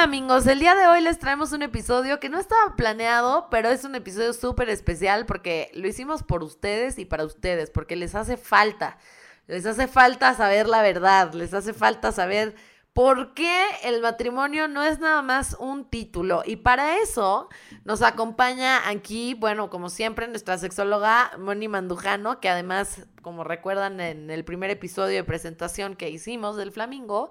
están flamingos? El día de hoy les traemos un episodio que no estaba planeado, pero es un episodio súper especial porque lo hicimos por ustedes y para ustedes, porque les hace falta, les hace falta saber la verdad, les hace falta saber por qué el matrimonio no es nada más un título. Y para eso nos acompaña aquí, bueno, como siempre, nuestra sexóloga Moni Mandujano, que además, como recuerdan en el primer episodio de presentación que hicimos del Flamingo,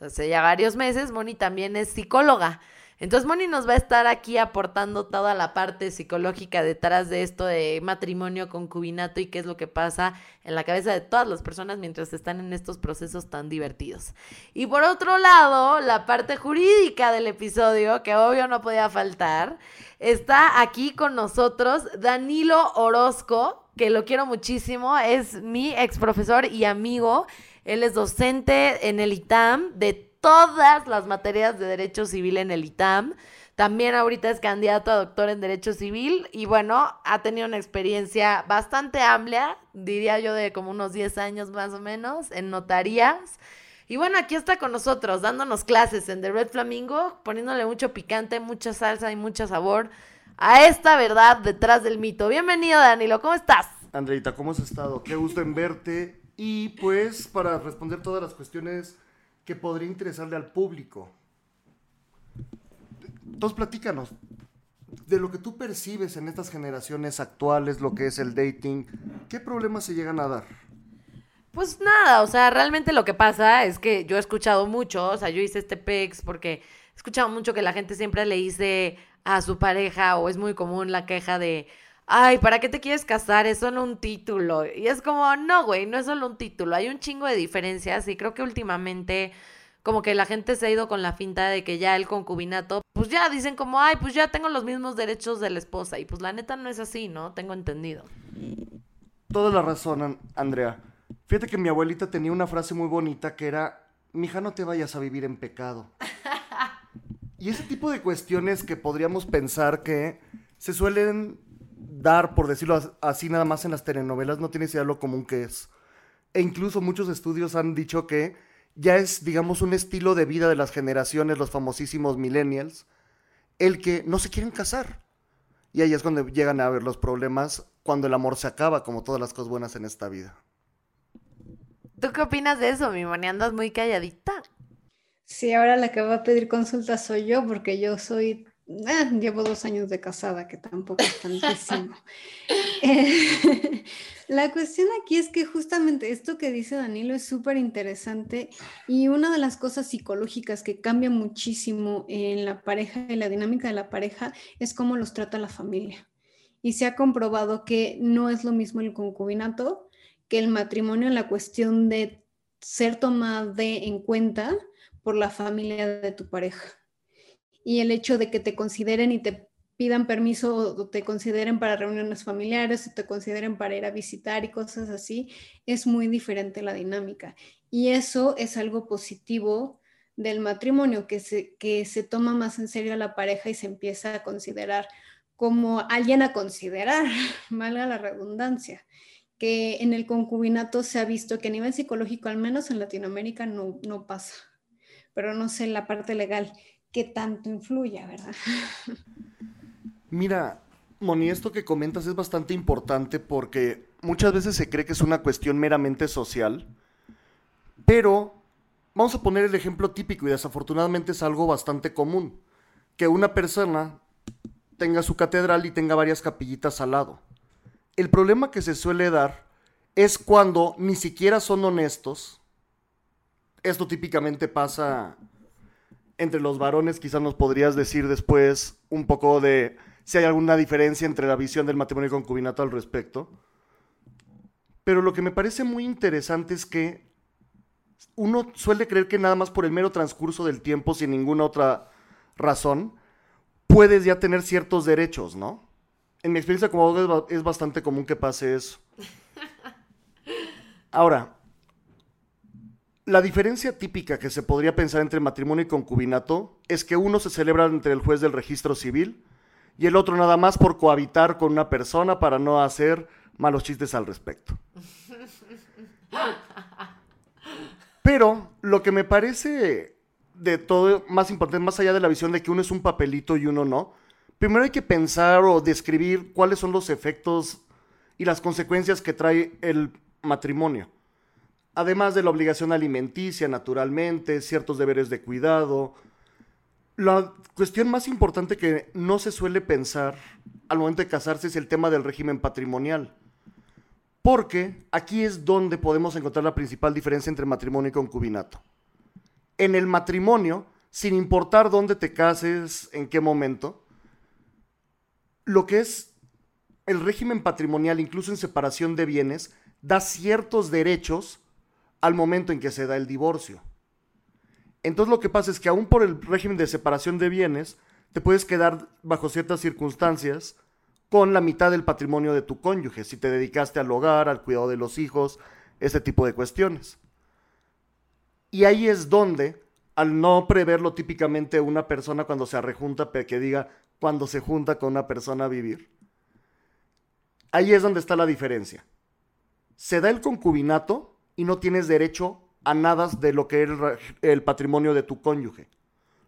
hace ya varios meses, Moni también es psicóloga. Entonces Moni nos va a estar aquí aportando toda la parte psicológica detrás de esto de matrimonio, concubinato y qué es lo que pasa en la cabeza de todas las personas mientras están en estos procesos tan divertidos. Y por otro lado, la parte jurídica del episodio, que obvio no podía faltar, está aquí con nosotros Danilo Orozco, que lo quiero muchísimo, es mi ex profesor y amigo. Él es docente en el ITAM de todas las materias de Derecho Civil en el ITAM. También ahorita es candidato a doctor en Derecho Civil y bueno, ha tenido una experiencia bastante amplia, diría yo de como unos 10 años más o menos, en notarías. Y bueno, aquí está con nosotros, dándonos clases en The Red Flamingo, poniéndole mucho picante, mucha salsa y mucho sabor a esta verdad detrás del mito. Bienvenido, Danilo, ¿cómo estás? Andreita, ¿cómo has estado? Qué gusto en verte. Y pues para responder todas las cuestiones que podría interesarle al público. Entonces, platícanos, de lo que tú percibes en estas generaciones actuales, lo que es el dating, ¿qué problemas se llegan a dar? Pues nada, o sea, realmente lo que pasa es que yo he escuchado mucho, o sea, yo hice este PEX porque he escuchado mucho que la gente siempre le dice a su pareja, o es muy común la queja de, ay, ¿para qué te quieres casar? Es solo un título. Y es como, no, güey, no es solo un título. Hay un chingo de diferencias y creo que últimamente como que la gente se ha ido con la finta de que ya el concubinato, pues ya dicen como, ay, pues ya tengo los mismos derechos de la esposa. Y pues la neta no es así, ¿no? Tengo entendido. Toda la razón, Andrea. Fíjate que mi abuelita tenía una frase muy bonita que era, mija, no te vayas a vivir en pecado. y ese tipo de cuestiones que podríamos pensar que se suelen dar, por decirlo así, nada más en las telenovelas, no tienes idea lo común que es. E incluso muchos estudios han dicho que ya es, digamos, un estilo de vida de las generaciones, los famosísimos millennials, el que no se quieren casar. Y ahí es cuando llegan a ver los problemas, cuando el amor se acaba, como todas las cosas buenas en esta vida. ¿Tú qué opinas de eso, mi moni? Andas muy calladita. Sí, ahora la que va a pedir consulta soy yo, porque yo soy Ah, llevo dos años de casada, que tampoco es tantísimo. Eh, la cuestión aquí es que justamente esto que dice Danilo es súper interesante y una de las cosas psicológicas que cambia muchísimo en la pareja y la dinámica de la pareja es cómo los trata la familia. Y se ha comprobado que no es lo mismo el concubinato que el matrimonio en la cuestión de ser tomado en cuenta por la familia de tu pareja y el hecho de que te consideren y te pidan permiso o te consideren para reuniones familiares o te consideren para ir a visitar y cosas así, es muy diferente la dinámica. Y eso es algo positivo del matrimonio, que se, que se toma más en serio a la pareja y se empieza a considerar como alguien a considerar, valga la redundancia, que en el concubinato se ha visto que a nivel psicológico, al menos en Latinoamérica, no, no pasa, pero no sé la parte legal que tanto influya, ¿verdad? Mira, Moni, esto que comentas es bastante importante porque muchas veces se cree que es una cuestión meramente social, pero vamos a poner el ejemplo típico y desafortunadamente es algo bastante común, que una persona tenga su catedral y tenga varias capillitas al lado. El problema que se suele dar es cuando ni siquiera son honestos. Esto típicamente pasa entre los varones, quizás nos podrías decir después un poco de si hay alguna diferencia entre la visión del matrimonio y concubinato al respecto. Pero lo que me parece muy interesante es que uno suele creer que nada más por el mero transcurso del tiempo, sin ninguna otra razón, puedes ya tener ciertos derechos, ¿no? En mi experiencia como abogado es bastante común que pase eso. Ahora, la diferencia típica que se podría pensar entre matrimonio y concubinato es que uno se celebra entre el juez del registro civil y el otro nada más por cohabitar con una persona para no hacer malos chistes al respecto. Pero lo que me parece de todo más importante, más allá de la visión de que uno es un papelito y uno no, primero hay que pensar o describir cuáles son los efectos y las consecuencias que trae el matrimonio. Además de la obligación alimenticia, naturalmente, ciertos deberes de cuidado. La cuestión más importante que no se suele pensar al momento de casarse es el tema del régimen patrimonial. Porque aquí es donde podemos encontrar la principal diferencia entre matrimonio y concubinato. En el matrimonio, sin importar dónde te cases, en qué momento, lo que es el régimen patrimonial, incluso en separación de bienes, da ciertos derechos al momento en que se da el divorcio. Entonces lo que pasa es que aún por el régimen de separación de bienes, te puedes quedar bajo ciertas circunstancias con la mitad del patrimonio de tu cónyuge, si te dedicaste al hogar, al cuidado de los hijos, ese tipo de cuestiones. Y ahí es donde, al no preverlo típicamente una persona cuando se rejunta, que diga cuando se junta con una persona a vivir, ahí es donde está la diferencia. Se da el concubinato y no tienes derecho a nada de lo que es el patrimonio de tu cónyuge.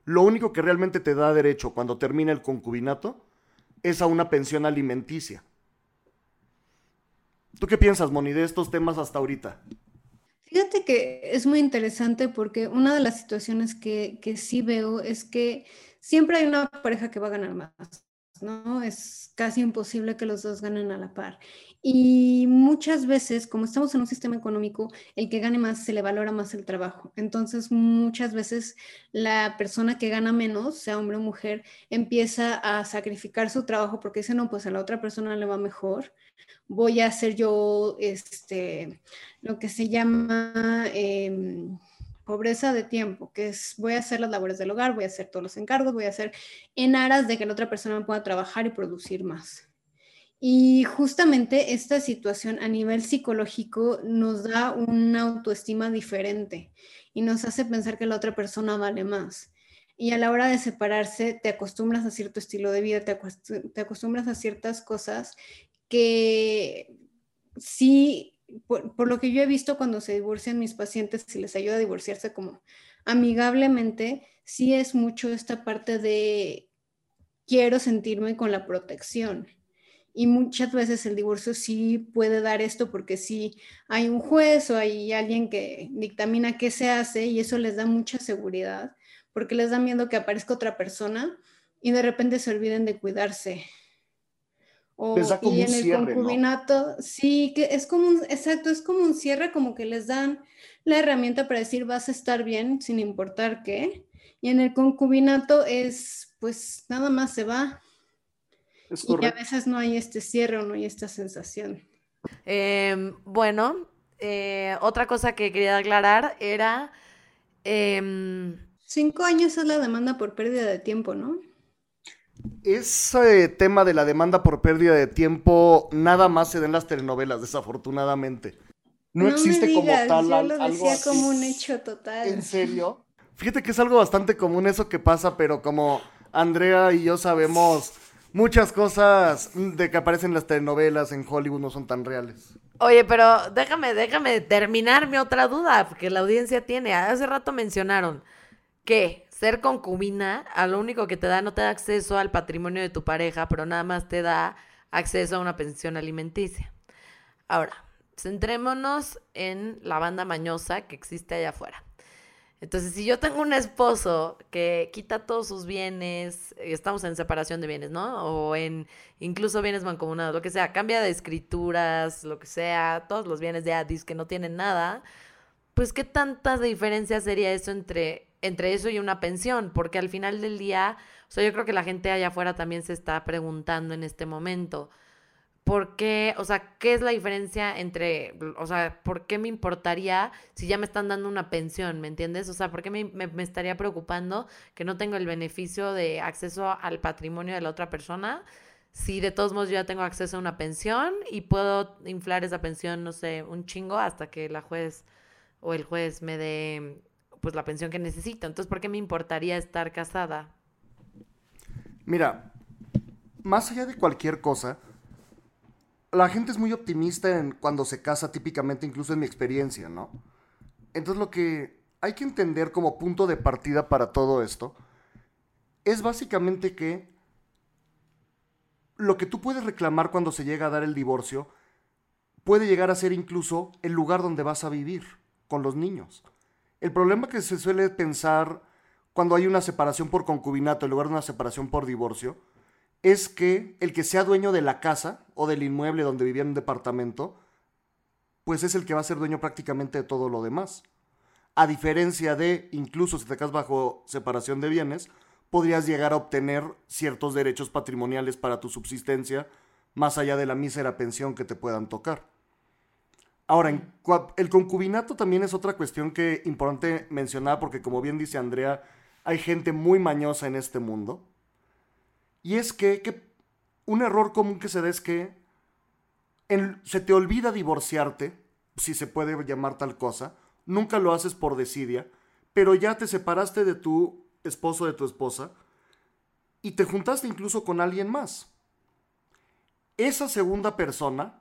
Lo único que realmente te da derecho cuando termina el concubinato es a una pensión alimenticia. ¿Tú qué piensas, Moni, de estos temas hasta ahorita? Fíjate que es muy interesante porque una de las situaciones que, que sí veo es que siempre hay una pareja que va a ganar más. ¿No? Es casi imposible que los dos ganen a la par. Y muchas veces, como estamos en un sistema económico, el que gane más se le valora más el trabajo. Entonces, muchas veces la persona que gana menos, sea hombre o mujer, empieza a sacrificar su trabajo porque dice, no, pues a la otra persona le va mejor. Voy a hacer yo este, lo que se llama... Em, pobreza de tiempo, que es voy a hacer las labores del hogar, voy a hacer todos los encargos, voy a hacer en aras de que la otra persona pueda trabajar y producir más. Y justamente esta situación a nivel psicológico nos da una autoestima diferente y nos hace pensar que la otra persona vale más. Y a la hora de separarse te acostumbras a cierto estilo de vida, te, acostumbras a ciertas cosas que sí por, lo que yo he visto cuando se divorcian mis pacientes, si les ayuda a divorciarse como amigablemente, sí es mucho esta parte de quiero sentirme con la protección. Y muchas veces el divorcio sí puede dar esto porque sí hay un juez o hay alguien que dictamina qué se hace y eso les da mucha seguridad porque les da miedo que aparezca otra persona y de repente se olviden de cuidarse o, y en el concubinato, sí, que es como un, exacto, es como un cierre, como que les dan la herramienta para decir vas a estar bien sin importar qué. Y en el concubinato es, pues nada más se va. y a veces no hay este cierre o no hay esta sensación. Em, bueno, eh, otra cosa que quería aclarar era... Em, Cinco años es la demanda por pérdida de tiempo, ¿no? Ese tema de la demanda por pérdida de tiempo nada más se da en las telenovelas, desafortunadamente. No, existe como tal yo lo decía como un hecho total. ¿En serio? Fíjate que es algo bastante común eso que pasa, pero como Andrea y yo sabemos, muchas cosas de que aparecen en las telenovelas en Hollywood no son tan reales. Oye, pero déjame, déjame terminar mi otra duda, porque la audiencia tiene. Hace rato mencionaron que ser concubina, a lo único que te da, no te da acceso al patrimonio de tu pareja, pero nada más te da acceso a una pensión alimenticia. Ahora, centrémonos en la banda mañosa que existe allá afuera. Entonces, si yo tengo un esposo que quita todos sus bienes, estamos en separación de bienes, ¿no? O en incluso bienes mancomunados, lo que sea, cambia de escrituras, lo que sea, todos los bienes de Addis que no tienen nada, pues qué tanta diferencia sería eso entre entre eso y una pensión, porque al final del día, o sea, yo creo que la gente allá afuera también se está preguntando en este momento, ¿por qué, o sea, qué es la diferencia entre, o sea, por qué me importaría si ya me están dando una pensión, ¿me entiendes? O sea, ¿por qué me, me estaría preocupando que no tengo el beneficio de acceso al patrimonio de la otra persona? Si de todos modos yo ya tengo acceso a una pensión y puedo inflar esa pensión, no sé, un chingo hasta que la juez o el juez me dé pues la pensión que necesito. Entonces, ¿por qué me importaría estar casada? Mira, más allá de cualquier cosa, la gente es muy optimista en cuando se casa, típicamente, incluso en mi experiencia, ¿no? Entonces lo que hay que entender como punto de partida para todo esto es básicamente que lo que tú puedes reclamar cuando se llega a dar el divorcio puede llegar a ser incluso el lugar donde vas a vivir con los niños. El problema que se suele pensar cuando hay una separación por concubinato en lugar de una separación por divorcio es que el que sea dueño de la casa o del inmueble donde vivía en un departamento, pues es el que va a ser dueño prácticamente de todo lo demás. A diferencia de, incluso si te casas bajo separación de bienes, podrías llegar a obtener ciertos derechos patrimoniales para tu subsistencia, más allá de la mísera pensión que te puedan tocar. Ahora, el concubinato también es otra cuestión que importante mencionar porque como bien dice Andrea, hay gente muy mañosa en este mundo. Y es que, un error común que se da es que se te olvida divorciarte, si se puede llamar tal cosa, nunca lo haces por desidia, pero ya te separaste de tu esposo, de tu esposa, y te juntaste incluso con alguien más. Esa segunda persona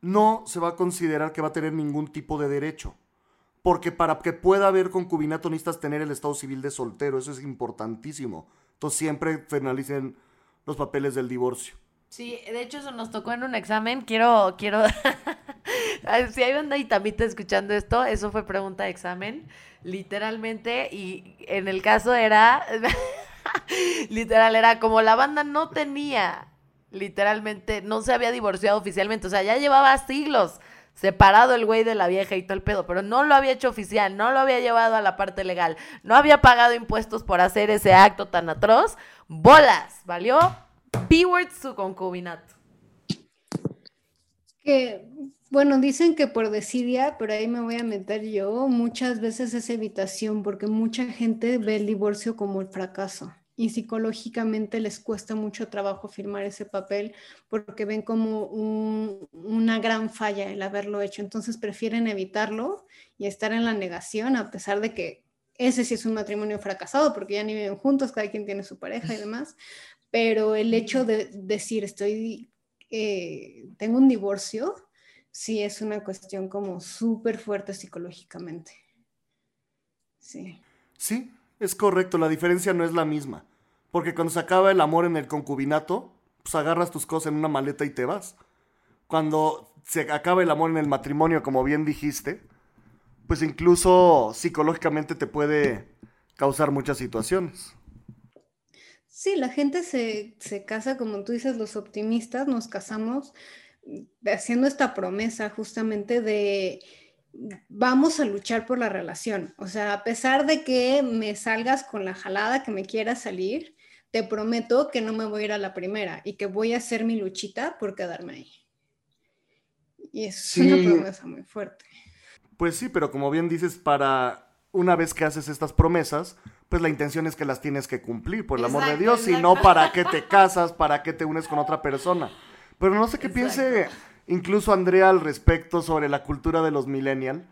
no se va a considerar que va a tener ningún tipo de derecho. Porque para que pueda haber concubinato necesitas tener el estado civil de soltero. Eso es importantísimo. Entonces siempre penalicen los papeles del divorcio. Sí, de hecho eso nos tocó en un examen. Quiero, quiero... si hay banda está escuchando esto, eso fue pregunta de examen, literalmente. Y en el caso era... Literal, era como la banda no tenía literalmente no se había divorciado oficialmente, o sea, ya llevaba siglos separado el güey de la vieja y todo el pedo, pero no lo había hecho oficial, no lo había llevado a la parte legal, no había pagado impuestos por hacer ese acto tan atroz, bolas, ¿valió? P-word su concubinato. Que, bueno, dicen que por desidia, pero ahí me voy a meter yo, muchas veces es evitación, porque mucha gente ve el divorcio como el fracaso y psicológicamente les cuesta mucho trabajo firmar ese papel porque ven como una gran falla el haberlo hecho. Entonces prefieren evitarlo y estar en la negación a pesar de que ese sí es un matrimonio fracasado porque ya ni viven juntos, cada quien tiene su pareja y demás. Pero el hecho de decir estoy, eh, tengo un divorcio, sí es una cuestión como súper fuerte psicológicamente. Sí. Sí, es correcto, la diferencia no es la misma. Porque cuando se acaba el amor en el concubinato, pues agarras tus cosas en una maleta y te vas. Cuando se acaba el amor en el matrimonio, como bien dijiste, pues incluso psicológicamente te puede causar muchas situaciones. Sí, la gente se, se casa, como tú dices, los optimistas nos casamos haciendo esta promesa justamente de vamos a luchar por la relación. O sea, a pesar de que me salgas con la jalada que me quieras salir, te prometo que no me voy a ir a la primera y que voy a hacer mi luchita por quedarme ahí. Y es una promesa muy fuerte. Pues sí, pero como bien dices, para una vez que haces estas promesas, pues la intención es que las tienes que cumplir, por el amor de Dios, y no para qué te casas, para qué te unes con otra persona. Pero no sé qué piense incluso Andrea al respecto sobre la cultura de los millennials.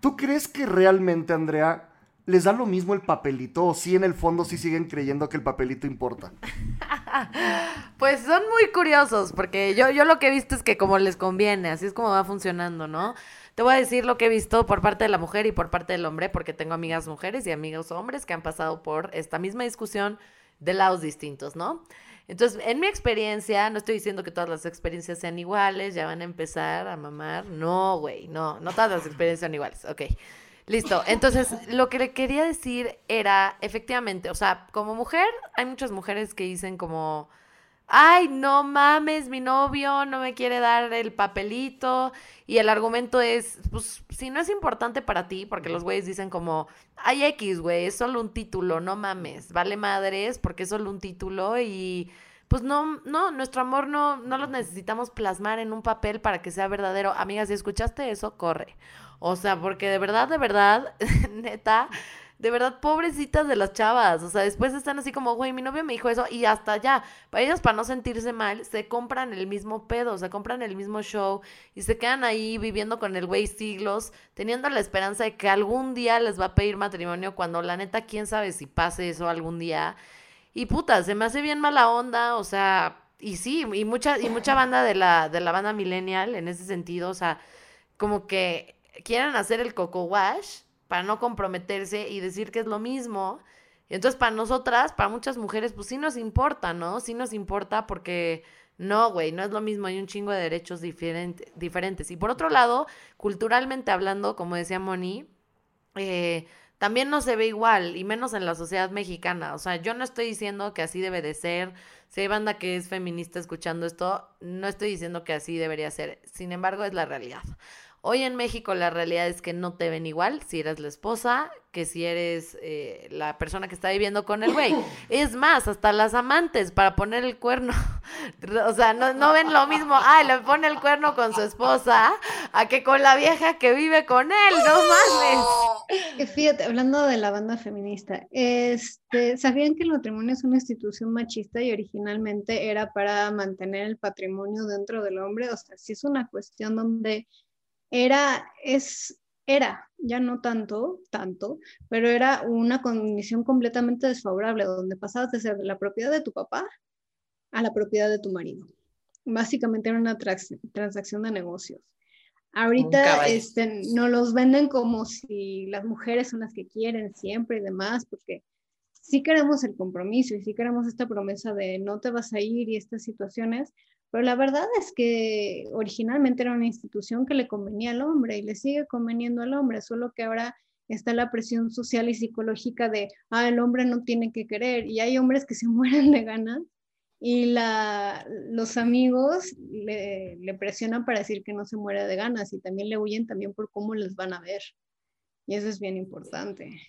¿Tú crees que realmente, Andrea, les da lo mismo el papelito o si en el fondo sí siguen creyendo que el papelito importa? pues son muy curiosos porque yo, yo lo que he visto es que como les conviene, así es como va funcionando, ¿no? Te voy a decir lo que he visto por parte de la mujer y por parte del hombre porque tengo amigas mujeres y amigos hombres que han pasado por esta misma discusión de lados distintos, ¿no? Entonces, en mi experiencia, no estoy diciendo que todas las experiencias sean iguales, ya van a empezar a mamar. No, güey, no, no todas las experiencias son iguales, ok. Listo. Entonces, lo que le quería decir era, efectivamente, o sea, como mujer, hay muchas mujeres que dicen como, ay, no mames, mi novio no me quiere dar el papelito. Y el argumento es, pues, si no es importante para ti, porque los güeyes dicen como, ay, X, güey, es solo un título, no mames, vale madres, porque es solo un título y pues no, no, nuestro amor no, no lo necesitamos plasmar en un papel para que sea verdadero. Amigas, si escuchaste eso, corre. O sea, porque de verdad, de verdad, neta, de verdad, pobrecitas de las chavas. O sea, después están así como, güey, mi novio me dijo eso y hasta ya. Para ellos, para no sentirse mal, se compran el mismo pedo, se compran el mismo show y se quedan ahí viviendo con el güey siglos, teniendo la esperanza de que algún día les va a pedir matrimonio cuando la neta, quién sabe si pase eso algún día. Y puta, se me hace bien mala onda, o sea, y sí, y mucha, y mucha banda de la, de la banda millennial en ese sentido, o sea, como que quieren hacer el coco wash para no comprometerse y decir que es lo mismo. Entonces para nosotras, para muchas mujeres, pues sí nos importa, ¿no? Sí nos importa porque no, güey, no es lo mismo, hay un chingo de derechos diferentes. Y por otro lado, culturalmente hablando, como decía Moni, eh, también no se ve igual, y menos en la sociedad mexicana. O sea, yo no estoy diciendo que así debe de ser. Si hay banda que es feminista escuchando esto, no estoy diciendo que así debería ser. Sin embargo, es la realidad. Hoy en México la realidad es que no te ven igual si eres la esposa que si eres eh, la persona que está viviendo con el güey. Es más, hasta las amantes para poner el cuerno. o sea, no, ven lo mismo. Ay, le pone el cuerno con su esposa a que con la vieja que vive con él. No mames. Fíjate, hablando de la banda feminista, este, ¿sabían que el matrimonio es una institución machista y originalmente era para mantener el patrimonio dentro del hombre? O sea, sí es una cuestión donde era, es, era, ya no tanto, tanto, pero era una condición completamente desfavorable, donde pasabas de ser de la propiedad de tu papá a la propiedad de tu marido. Básicamente era una transacción de negocios. Ahorita este, no los venden como si las mujeres son las que quieren siempre y demás, porque sí queremos el compromiso y sí queremos esta promesa de no te vas a ir y estas situaciones, pero la verdad es que originalmente era una institución que le convenía al hombre y le sigue conveniendo al hombre, solo que ahora está la presión social y psicológica de, ah, el hombre no tiene que querer. Y hay hombres que se mueren de ganas y la, los amigos le, le, presionan para decir que no se muere de ganas y también le huyen también por cómo les van a ver. Y eso es bien importante.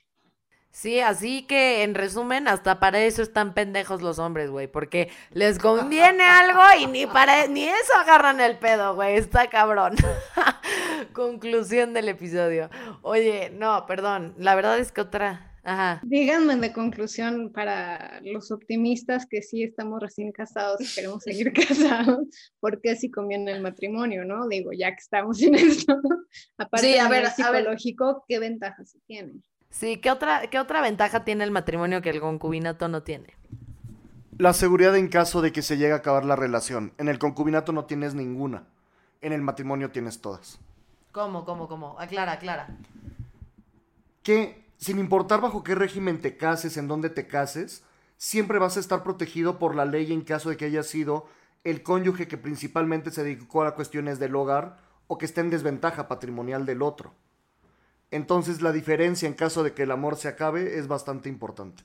Sí, así que en resumen, hasta para eso están pendejos los hombres, güey, porque les conviene algo y ni para ni eso agarran el pedo, güey, está cabrón. Conclusión del episodio. Oye, no, perdón, la verdad es que otra, ajá. Díganme de conclusión para los optimistas que sí estamos recién casados y queremos seguir casados, ¿por qué si conviene el matrimonio, no? Digo, ya que estamos en esto, aparte a ver, psicológico, ¿qué ventajas se tienen? Sí, ¿qué otra, ¿qué otra ventaja tiene el matrimonio que el concubinato no tiene? La seguridad en caso de que se llegue a acabar la relación. En el concubinato no tienes ninguna. En el matrimonio tienes todas. ¿Cómo, cómo, cómo? Aclara, aclara. Que sin importar bajo qué régimen te cases, en dónde te cases, siempre vas a estar protegido por la ley en caso de que haya sido el cónyuge que principalmente se dedicó a cuestiones del hogar o que esté en desventaja patrimonial del otro. Entonces la diferencia en caso de que el amor se acabe es bastante importante.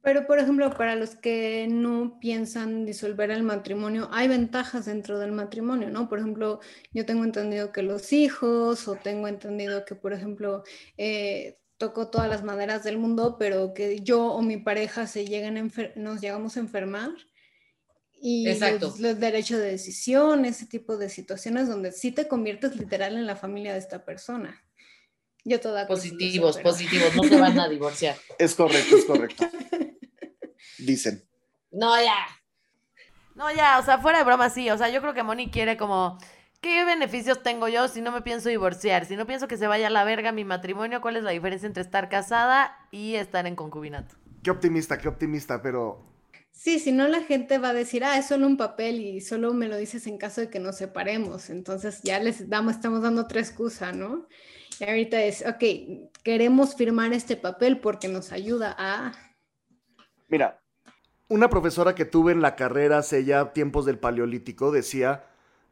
Pero, por ejemplo, para los que no piensan disolver el matrimonio, hay ventajas dentro del matrimonio, ¿no? Por ejemplo, yo tengo entendido que los hijos, o tengo entendido que, por ejemplo, eh, toco todas las maderas del mundo, pero que yo o mi pareja se llegan nos llegamos a enfermar. Y Exacto. Los, derechos de decisión, ese tipo de situaciones donde sí te conviertes literal en la familia de esta persona. Yo toda Positivos, positivos, no se van a divorciar. Es correcto, es correcto. Dicen. No, ya. No, ya, o sea, fuera de broma, sí. O sea, yo creo que Moni quiere como. ¿Qué beneficios tengo yo si no me pienso divorciar? Si no pienso que se vaya a la verga mi matrimonio, ¿cuál es la diferencia entre estar casada y estar en concubinato? Qué optimista, qué optimista, pero Sí, si no la gente va a decir, ah, es solo un papel y solo me lo dices en caso de que nos separemos. Entonces ya les damos, estamos dando otra excusa, ¿no? Y ahorita es, ok, queremos firmar este papel porque nos ayuda a... Mira, una profesora que tuve en la carrera hace ya tiempos del Paleolítico decía,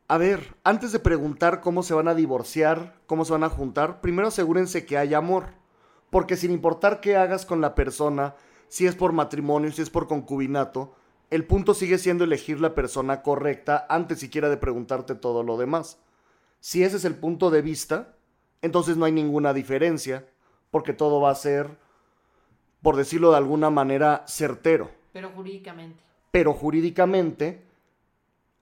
a ver, antes de preguntar cómo se van a divorciar, cómo se van a juntar, primero asegúrense que hay amor. Porque sin importar qué hagas con la persona, si es por matrimonio, si es por concubinato, el punto sigue siendo elegir la persona correcta antes siquiera de preguntarte todo lo demás. Si ese es el punto de vista, entonces no hay ninguna diferencia, porque todo va a ser, por decirlo de alguna manera, certero. Pero jurídicamente. Pero jurídicamente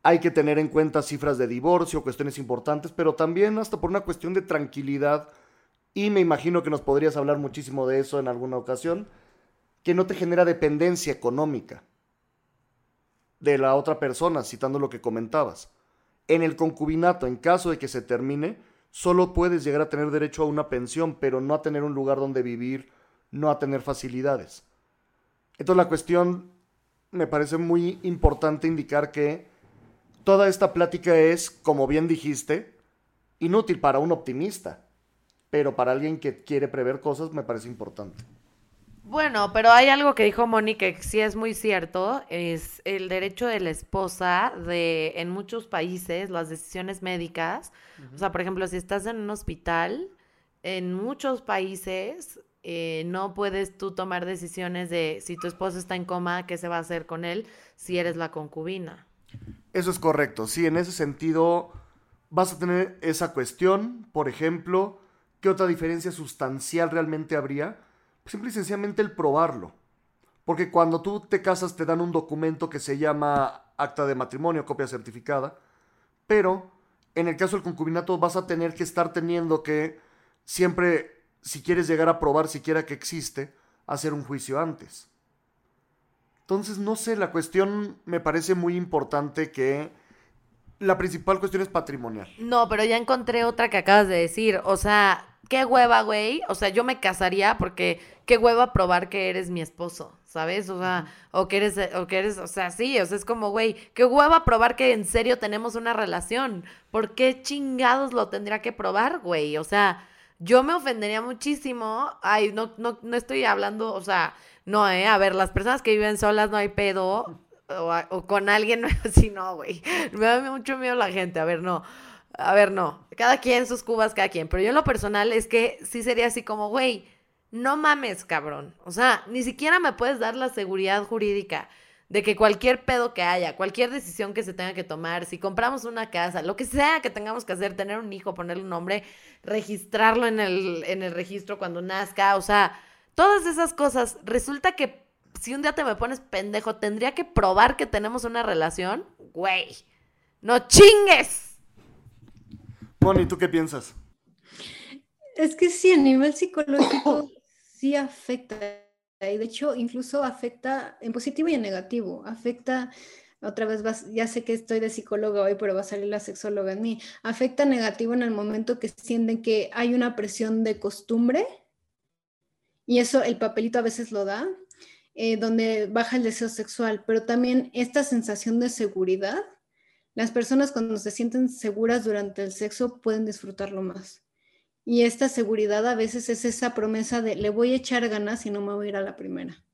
hay que tener en cuenta cifras de divorcio, cuestiones importantes, pero también hasta por una cuestión de tranquilidad, y me imagino que nos podrías hablar muchísimo de eso en alguna ocasión, que no te genera dependencia económica de la otra persona, citando lo que comentabas. En el concubinato, en caso de que se termine, solo puedes llegar a tener derecho a una pensión, pero no a tener un lugar donde vivir, no a tener facilidades. Entonces la cuestión me parece muy importante indicar que toda esta plática es, como bien dijiste, inútil para un optimista, pero para alguien que quiere prever cosas me parece importante. Bueno, pero hay algo que dijo Moni que sí es muy cierto, es el derecho de la esposa de, en muchos países, las decisiones médicas, o sea, por ejemplo, si estás en un hospital, en muchos países eh, no puedes tú tomar decisiones de si tu esposo está en coma, qué se va a hacer con él, si eres la concubina. Eso es correcto, sí, en ese sentido vas a tener esa cuestión, por ejemplo, ¿qué otra diferencia sustancial realmente habría? Simple y sencillamente el probarlo. Porque cuando tú te casas te dan un documento que se llama acta de matrimonio, copia certificada, pero en el caso del concubinato vas a tener que estar teniendo que siempre, si quieres llegar a probar siquiera que existe, hacer un juicio antes. Entonces, no sé, la cuestión me parece muy importante que la principal cuestión es patrimonial. No, pero ya encontré otra que acabas de decir. O sea, qué hueva, güey. O sea, yo me casaría porque qué hueva probar que eres mi esposo, ¿sabes? O sea, o que eres, o que eres, o sea, sí, o sea, es como, güey, qué hueva probar que en serio tenemos una relación. ¿Por qué chingados lo tendría que probar, güey? O sea, yo me ofendería muchísimo. Ay, no, no, no estoy hablando, o sea, no, eh. A ver, las personas que viven solas no hay pedo. O, o con alguien, así no, güey. Me da mucho miedo la gente. A ver, no. A ver, no. Cada quien sus cubas, cada quien. Pero yo en lo personal es que sí sería así como, güey, no mames, cabrón. O sea, ni siquiera me puedes dar la seguridad jurídica de que cualquier pedo que haya, cualquier decisión que se tenga que tomar, si compramos una casa, lo que sea que tengamos que hacer, tener un hijo, ponerle un nombre, registrarlo en el, en el registro cuando nazca, o sea, todas esas cosas, resulta que si un día te me pones pendejo, tendría que probar que tenemos una relación, güey, no chingues. Moni, ¿tú qué piensas? Es que sí, a nivel psicológico sí afecta. Y de hecho, incluso afecta en positivo y en negativo. Afecta, otra vez, vas, ya sé que estoy de psicóloga hoy, pero va a salir la sexóloga en mí. Afecta negativo en el momento que sienten que hay una presión de costumbre. Y eso el papelito a veces lo da, eh, donde baja el deseo sexual, pero también esta sensación de seguridad. Las personas cuando se sienten seguras durante el sexo pueden disfrutarlo más. Y esta seguridad a veces es esa promesa de le voy a echar ganas y no me voy a ir a la primera.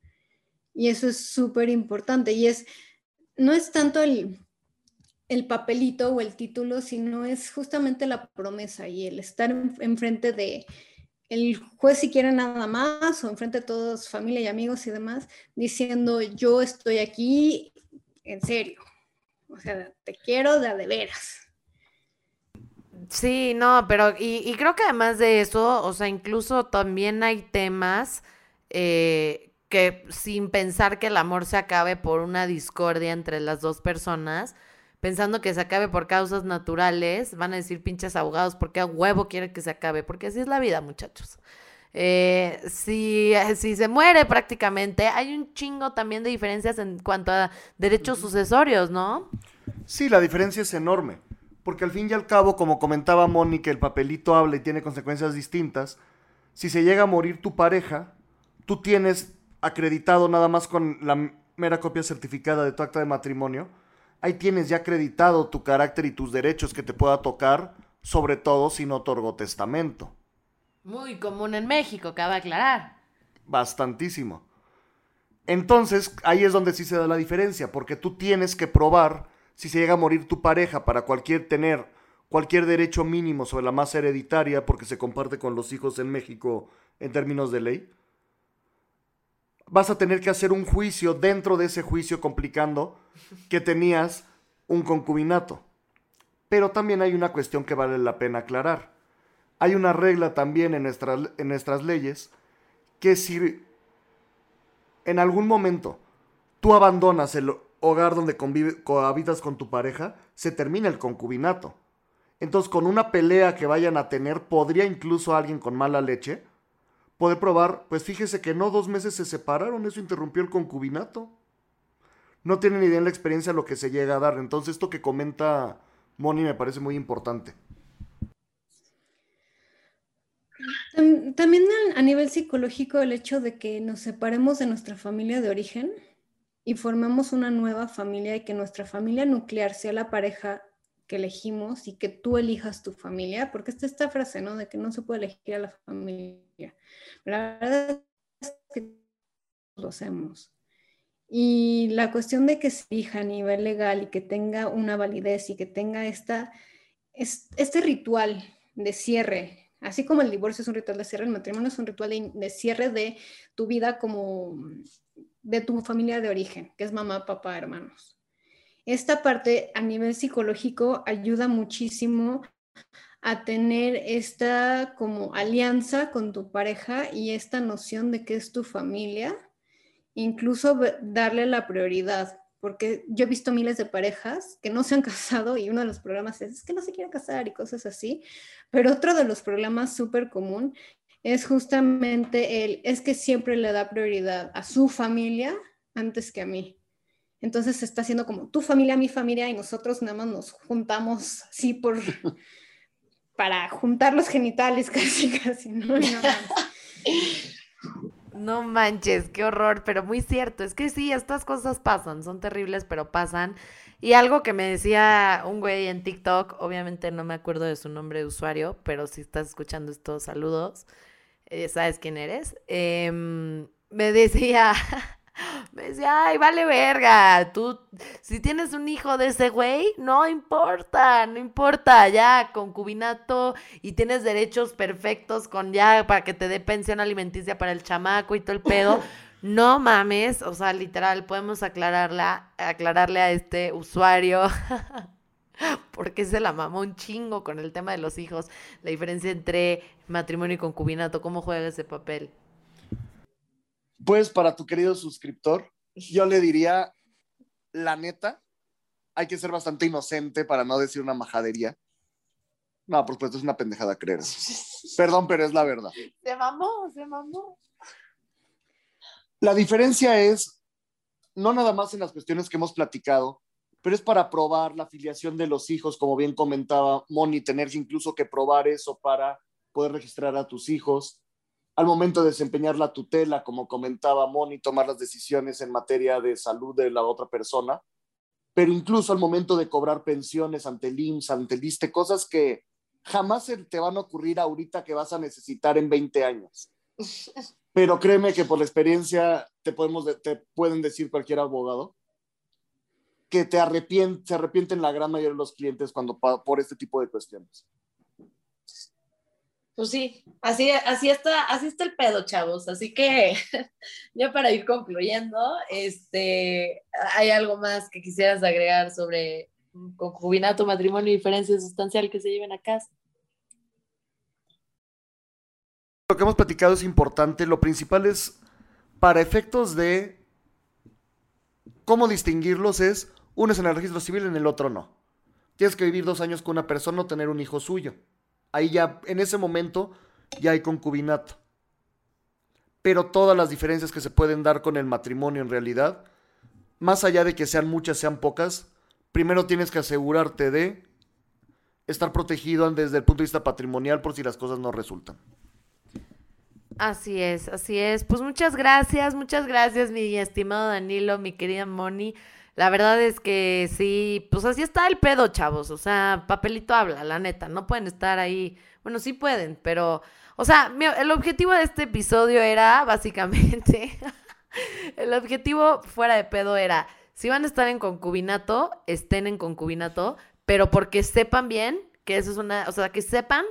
Y eso es súper importante. Y es, no es tanto el, el papelito o el título, sino es justamente la promesa y el estar enfrente de el juez si quiere nada más o enfrente de todos, familia y amigos y demás, diciendo yo estoy aquí en serio. O sea, te quiero de a de veras. Sí, no, pero y, y, creo que además de eso, o sea, incluso también hay temas eh, que sin pensar que el amor se acabe por una discordia entre las dos personas, pensando que se acabe por causas naturales, van a decir pinches abogados, ¿por qué a huevo quiere que se acabe? Porque así es la vida, muchachos. Eh, si, si se muere prácticamente, hay un chingo también de diferencias en cuanto a derechos sucesorios, ¿no? Sí, la diferencia es enorme. Porque al fin y al cabo, como comentaba Mónica, el papelito habla y tiene consecuencias distintas. Si se llega a morir tu pareja, tú tienes acreditado nada más con la mera copia certificada de tu acta de matrimonio, ahí tienes ya acreditado tu carácter y tus derechos que te pueda tocar, sobre todo si no otorgó testamento. Muy común en México, cabe aclarar. Bastantísimo. Entonces, ahí es donde sí se da la diferencia, porque tú tienes que probar si se llega a morir tu pareja para cualquier tener cualquier derecho mínimo sobre la masa hereditaria porque se comparte con los hijos en México en términos de ley, vas a tener que hacer un juicio dentro de ese juicio complicando que tenías un concubinato. Pero también hay una cuestión que vale la pena aclarar. Hay una regla también en nuestras, en nuestras leyes que si en algún momento tú abandonas el hogar donde cohabitas con tu pareja, se termina el concubinato. Entonces, con una pelea que vayan a tener, podría incluso alguien con mala leche poder probar, pues fíjese que no dos meses se separaron, eso interrumpió el concubinato. No tienen idea en la experiencia lo que se llega a dar. Entonces, esto que comenta Moni me parece muy importante. También a nivel psicológico, el hecho de que nos separemos de nuestra familia de origen y formemos una nueva familia y que nuestra familia nuclear sea la pareja que elegimos y que tú elijas tu familia, porque está esta frase, ¿no? De que no se puede elegir a la familia. La verdad es que lo hacemos. Y la cuestión de que se elija a nivel legal y que tenga una validez y que tenga esta, este ritual de cierre, así como el divorcio es un ritual de cierre, el matrimonio es un ritual de, cierre de tu vida como de tu familia de origen, que es mamá, papá, hermanos. Esta parte a nivel psicológico ayuda muchísimo a tener esta como alianza con tu pareja y esta noción de que es tu familia, incluso darle la prioridad, porque yo he visto miles de parejas que no se han casado y uno de los problemas es, que no se quieren casar y cosas así, pero otro de los problemas súper común es justamente el, es que siempre le da prioridad a su familia antes que a mí. Entonces se está haciendo como tu familia, mi familia, y nosotros nada más nos juntamos así por, para juntar los genitales casi, casi, ¿no? No manches, qué horror, pero muy cierto. Es que sí, estas cosas pasan, son terribles, pero pasan. Y algo que me decía un güey en TikTok, obviamente no me acuerdo de su nombre de usuario, pero si estás escuchando estos saludos, eh, sabes quién eres. Em, me decía, me decía, ay, vale verga, tú, si tienes un hijo de ese güey, no importa, no importa, ya, concubinato y tienes derechos perfectos con ya para que te dé pensión alimenticia para el chamaco y todo el pedo. No mames, o sea, literal, podemos aclararla, aclararle a este usuario porque se la mamó un chingo con el tema de los hijos, la diferencia entre matrimonio y concubinato, ¿cómo juega ese papel? Pues para tu querido suscriptor, yo le diría, la neta, hay que ser bastante inocente para no decir una majadería. No, por supuesto, es una pendejada creer. Perdón, pero es la verdad. Se mamó, se mamó. La diferencia es, no nada más en las cuestiones que hemos platicado, pero es para probar la filiación de los hijos, como bien comentaba Moni, tener incluso que probar eso para poder registrar a tus hijos al momento de desempeñar la tutela, como comentaba Moni, tomar las decisiones en materia de salud de la otra persona, pero incluso al momento de cobrar pensiones ante el ante el ISTE, cosas que jamás te van a ocurrir ahorita que vas a necesitar en 20 años. Pero créeme que por la experiencia te, podemos, te pueden decir cualquier abogado que te se arrepienten la gran mayoría de los clientes cuando por este tipo de cuestiones. Pues sí, así, así, está, así está el pedo, chavos. Así que ya para ir concluyendo, este, ¿hay algo más que quisieras agregar sobre concubinato, matrimonio y diferencia sustancial que se lleven a casa? Lo que hemos platicado es importante. Lo principal es, para efectos de cómo distinguirlos, es uno es en el registro civil, en el otro no. Tienes que vivir dos años con una persona o tener un hijo suyo. Ahí ya, en ese momento, ya hay concubinato. Pero todas las diferencias que se pueden dar con el matrimonio en realidad, más allá de que sean muchas, sean pocas, primero tienes que asegurarte de estar protegido desde el punto de vista patrimonial por si las cosas no resultan. Así es, así es. Pues muchas gracias, muchas gracias, mi estimado Danilo, mi querida Moni. La verdad es que sí, pues así está el pedo, chavos. O sea, papelito habla, la neta. No pueden estar ahí. Bueno, sí pueden, pero. O sea, el objetivo de este episodio era básicamente. el objetivo fuera de pedo era: si van a estar en concubinato, estén en concubinato, pero porque sepan bien que eso es una. O sea, que sepan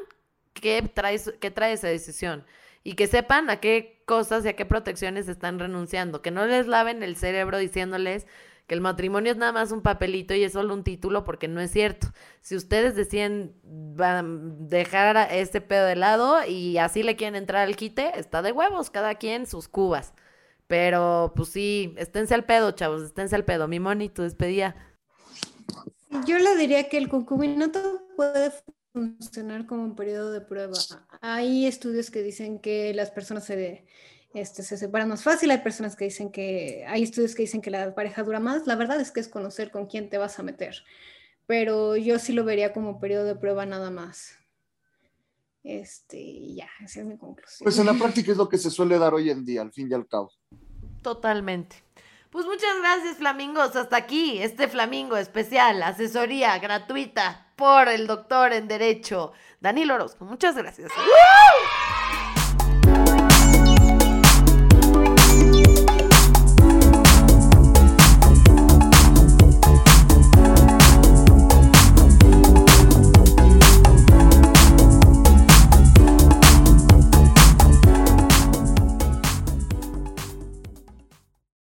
qué trae, qué trae esa decisión y que sepan a qué cosas y a qué protecciones están renunciando, que no les laven el cerebro diciéndoles que el matrimonio es nada más un papelito y es solo un título porque no es cierto. Si ustedes deciden dejar este pedo de lado y así le quieren entrar al quite, está de huevos, cada quien sus cubas. Pero pues sí, esténse al pedo, chavos, esténse al pedo. Mi Moni, tu despedida. Yo le diría que el concubinato puede funcionar como un periodo de prueba. Hay estudios que dicen que las personas se este, se separan más fácil. Hay personas que dicen que, hay estudios que dicen que la pareja dura más. La verdad es que es conocer con quién te vas a meter. Pero yo sí lo vería como periodo de prueba nada más. Este, ya, esa es mi conclusión. Pues en la práctica es lo que se suele dar hoy en día, al fin y al cabo. Totalmente. Pues muchas gracias, flamingos. Hasta aquí, este flamingo especial, asesoría gratuita por el doctor en Derecho, Danilo Orozco. Muchas gracias. ¡Woo!